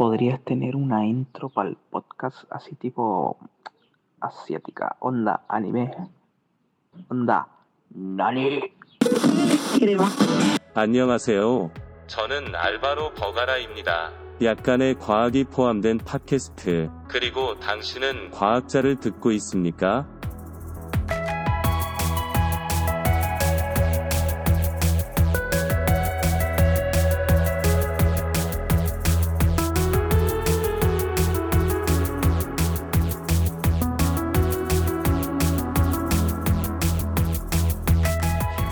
podrías tener una intro para el podcast así tipo asiática, onda anime, onda nani. 안녕하세요. 저는 알바로 버가라입니다. 약간의 과학이 포함된 팟캐스트. 그리고 당신은 과학자를 듣고 있습니까?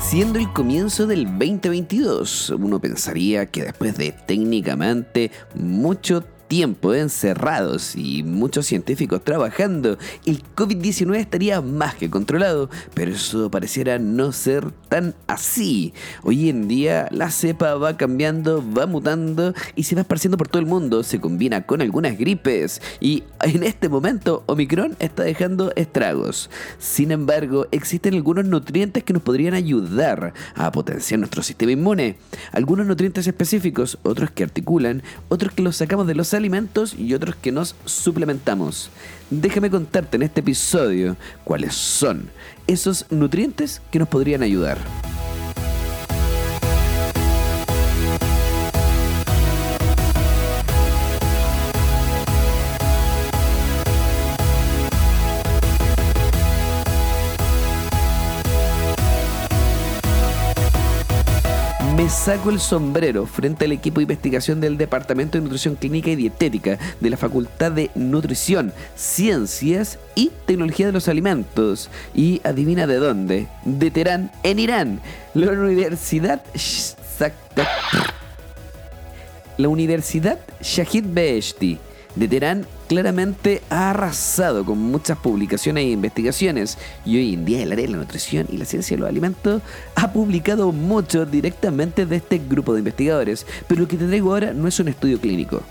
Siendo el comienzo del 2022, uno pensaría que después de técnicamente mucho tiempo encerrados y muchos científicos trabajando, el COVID-19 estaría más que controlado, pero eso pareciera no ser tan así. Hoy en día la cepa va cambiando, va mutando y se va esparciendo por todo el mundo, se combina con algunas gripes y en este momento Omicron está dejando estragos. Sin embargo, existen algunos nutrientes que nos podrían ayudar a potenciar nuestro sistema inmune. Algunos nutrientes específicos, otros que articulan, otros que los sacamos de los alimentos y otros que nos suplementamos. Déjame contarte en este episodio cuáles son esos nutrientes que nos podrían ayudar. Saco el sombrero frente al equipo de investigación del Departamento de Nutrición Clínica y Dietética de la Facultad de Nutrición, Ciencias y Tecnología de los Alimentos. Y adivina de dónde. De Teherán, en Irán. La Universidad... La Universidad Shahid Beheshti de Teherán claramente ha arrasado con muchas publicaciones e investigaciones y hoy en día el área de la nutrición y la ciencia de los alimentos ha publicado mucho directamente de este grupo de investigadores, pero lo que te traigo ahora no es un estudio clínico.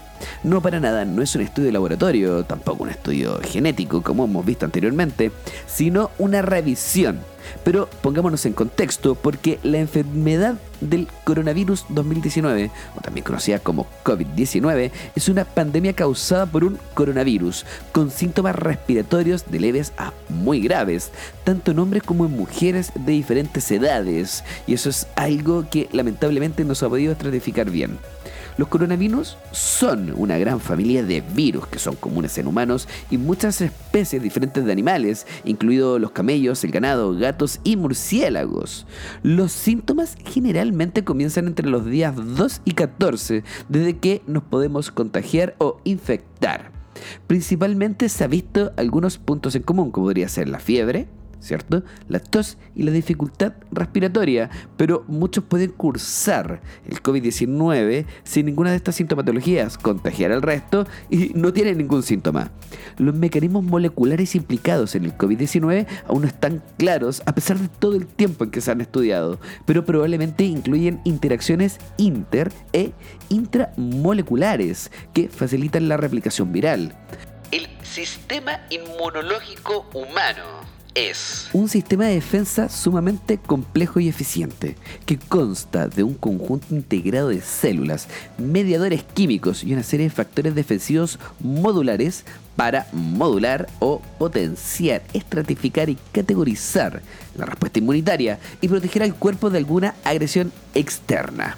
No para nada, no es un estudio de laboratorio, tampoco un estudio genético como hemos visto anteriormente, sino una revisión pero pongámonos en contexto porque la enfermedad del coronavirus 2019, o también conocida como COVID-19, es una pandemia causada por un coronavirus con síntomas respiratorios de leves a muy graves, tanto en hombres como en mujeres de diferentes edades. Y eso es algo que lamentablemente no se ha podido estratificar bien. Los coronavirus son una gran familia de virus que son comunes en humanos y muchas especies diferentes de animales, incluidos los camellos, el ganado, gatos y murciélagos. Los síntomas generalmente comienzan entre los días 2 y 14, desde que nos podemos contagiar o infectar. Principalmente se ha visto algunos puntos en común, como podría ser la fiebre, ¿cierto? La tos y la dificultad respiratoria, pero muchos pueden cursar el COVID-19 sin ninguna de estas sintomatologías, contagiar al resto y no tienen ningún síntoma. Los mecanismos moleculares implicados en el COVID-19 aún no están claros a pesar de todo el tiempo en que se han estudiado, pero probablemente incluyen interacciones inter e intramoleculares que facilitan la replicación viral. El sistema inmunológico humano un sistema de defensa sumamente complejo y eficiente, que consta de un conjunto integrado de células, mediadores químicos y una serie de factores defensivos modulares para modular o potenciar, estratificar y categorizar la respuesta inmunitaria y proteger al cuerpo de alguna agresión externa.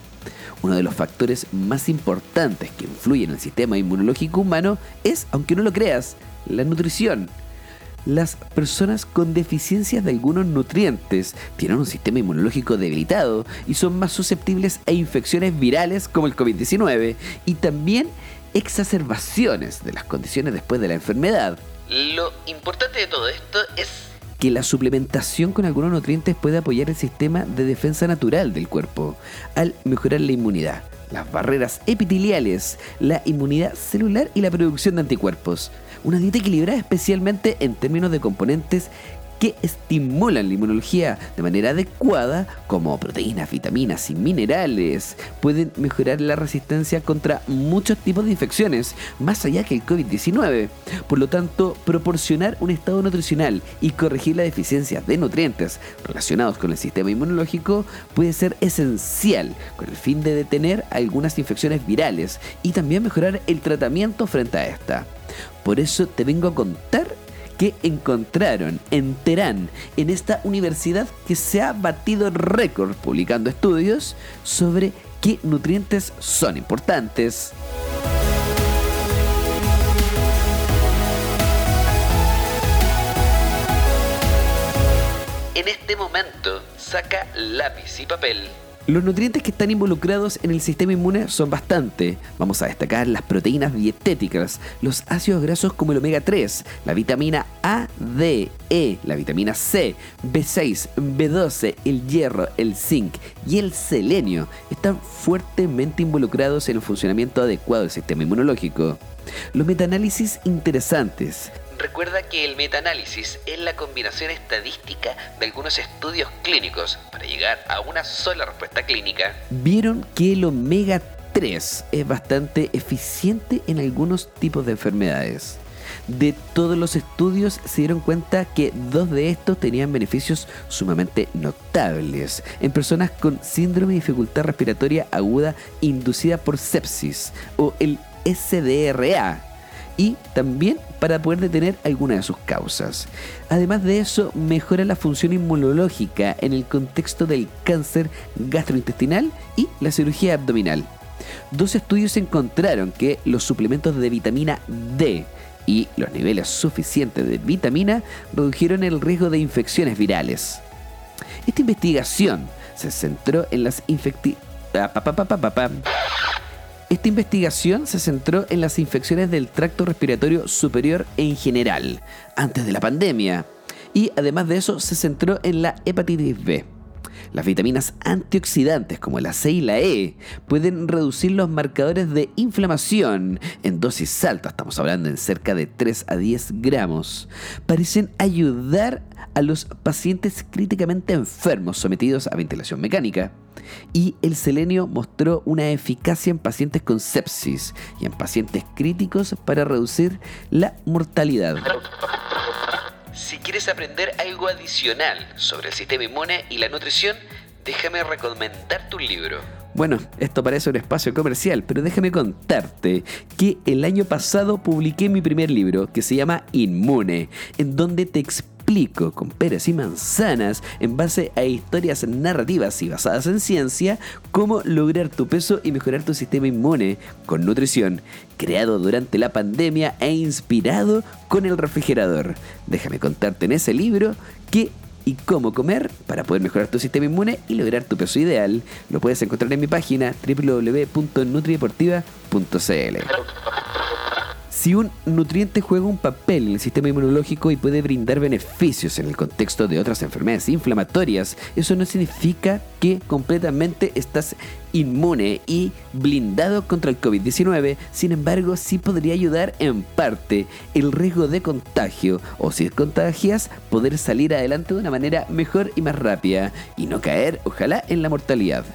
Uno de los factores más importantes que influyen en el sistema inmunológico humano es, aunque no lo creas, la nutrición las personas con deficiencias de algunos nutrientes tienen un sistema inmunológico debilitado y son más susceptibles a infecciones virales como el COVID-19 y también exacerbaciones de las condiciones después de la enfermedad. Lo importante de todo esto es que la suplementación con algunos nutrientes puede apoyar el sistema de defensa natural del cuerpo al mejorar la inmunidad, las barreras epiteliales, la inmunidad celular y la producción de anticuerpos. Una dieta equilibrada especialmente en términos de componentes que estimulan la inmunología de manera adecuada, como proteínas, vitaminas y minerales, pueden mejorar la resistencia contra muchos tipos de infecciones, más allá que el COVID-19. Por lo tanto, proporcionar un estado nutricional y corregir las deficiencias de nutrientes relacionados con el sistema inmunológico puede ser esencial con el fin de detener algunas infecciones virales y también mejorar el tratamiento frente a esta. Por eso te vengo a contar que encontraron en Teherán, en esta universidad que se ha batido récord publicando estudios sobre qué nutrientes son importantes. En este momento, saca lápiz y papel. Los nutrientes que están involucrados en el sistema inmune son bastante. Vamos a destacar las proteínas dietéticas, los ácidos grasos como el omega 3, la vitamina A, D, E, la vitamina C, B6, B12, el hierro, el zinc y el selenio están fuertemente involucrados en el funcionamiento adecuado del sistema inmunológico. Los metaanálisis interesantes Recuerda que el metaanálisis es la combinación estadística de algunos estudios clínicos para llegar a una sola respuesta clínica. Vieron que el omega 3 es bastante eficiente en algunos tipos de enfermedades. De todos los estudios se dieron cuenta que dos de estos tenían beneficios sumamente notables en personas con síndrome de dificultad respiratoria aguda inducida por sepsis o el SDRA, y también para poder detener alguna de sus causas. Además de eso, mejora la función inmunológica en el contexto del cáncer gastrointestinal y la cirugía abdominal. Dos estudios encontraron que los suplementos de vitamina D y los niveles suficientes de vitamina redujeron el riesgo de infecciones virales. Esta investigación se centró en las infecti... Esta investigación se centró en las infecciones del tracto respiratorio superior en general, antes de la pandemia, y además de eso se centró en la hepatitis B. Las vitaminas antioxidantes como la C y la E pueden reducir los marcadores de inflamación en dosis altas, estamos hablando en cerca de 3 a 10 gramos. Parecen ayudar a los pacientes críticamente enfermos sometidos a ventilación mecánica. Y el selenio mostró una eficacia en pacientes con sepsis y en pacientes críticos para reducir la mortalidad. Si quieres aprender algo adicional sobre el sistema inmune y la nutrición, déjame recomendar tu libro. Bueno, esto parece un espacio comercial, pero déjame contarte que el año pasado publiqué mi primer libro que se llama Inmune, en donde te explico explico con peras y manzanas, en base a historias narrativas y basadas en ciencia, cómo lograr tu peso y mejorar tu sistema inmune con nutrición, creado durante la pandemia e inspirado con el refrigerador. Déjame contarte en ese libro qué y cómo comer para poder mejorar tu sistema inmune y lograr tu peso ideal. Lo puedes encontrar en mi página www.nutrideportiva.cl. Si un nutriente juega un papel en el sistema inmunológico y puede brindar beneficios en el contexto de otras enfermedades inflamatorias, eso no significa que completamente estás inmune y blindado contra el COVID-19, sin embargo sí podría ayudar en parte el riesgo de contagio o si contagias poder salir adelante de una manera mejor y más rápida y no caer ojalá en la mortalidad.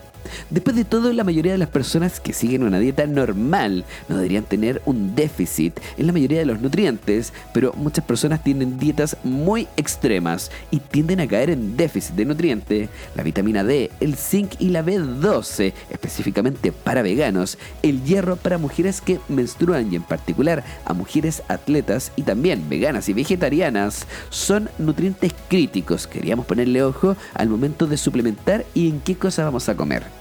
Después de todo, la mayoría de las personas que siguen una dieta normal no deberían tener un déficit en la mayoría de los nutrientes, pero muchas personas tienen dietas muy extremas y tienden a caer en déficit de nutrientes. La vitamina D, el zinc y la B12, específicamente para veganos, el hierro para mujeres que menstruan y en particular a mujeres atletas y también veganas y vegetarianas, son nutrientes críticos. Queríamos ponerle ojo al momento de suplementar y en qué cosa vamos a comer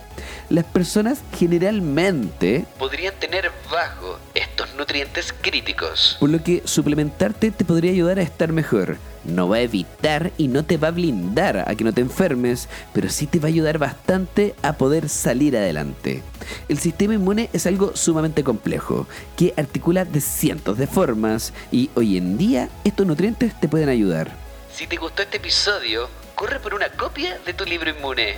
las personas generalmente podrían tener bajo estos nutrientes críticos. Por lo que suplementarte te podría ayudar a estar mejor. No va a evitar y no te va a blindar a que no te enfermes, pero sí te va a ayudar bastante a poder salir adelante. El sistema inmune es algo sumamente complejo, que articula de cientos de formas y hoy en día estos nutrientes te pueden ayudar. Si te gustó este episodio, corre por una copia de tu libro inmune.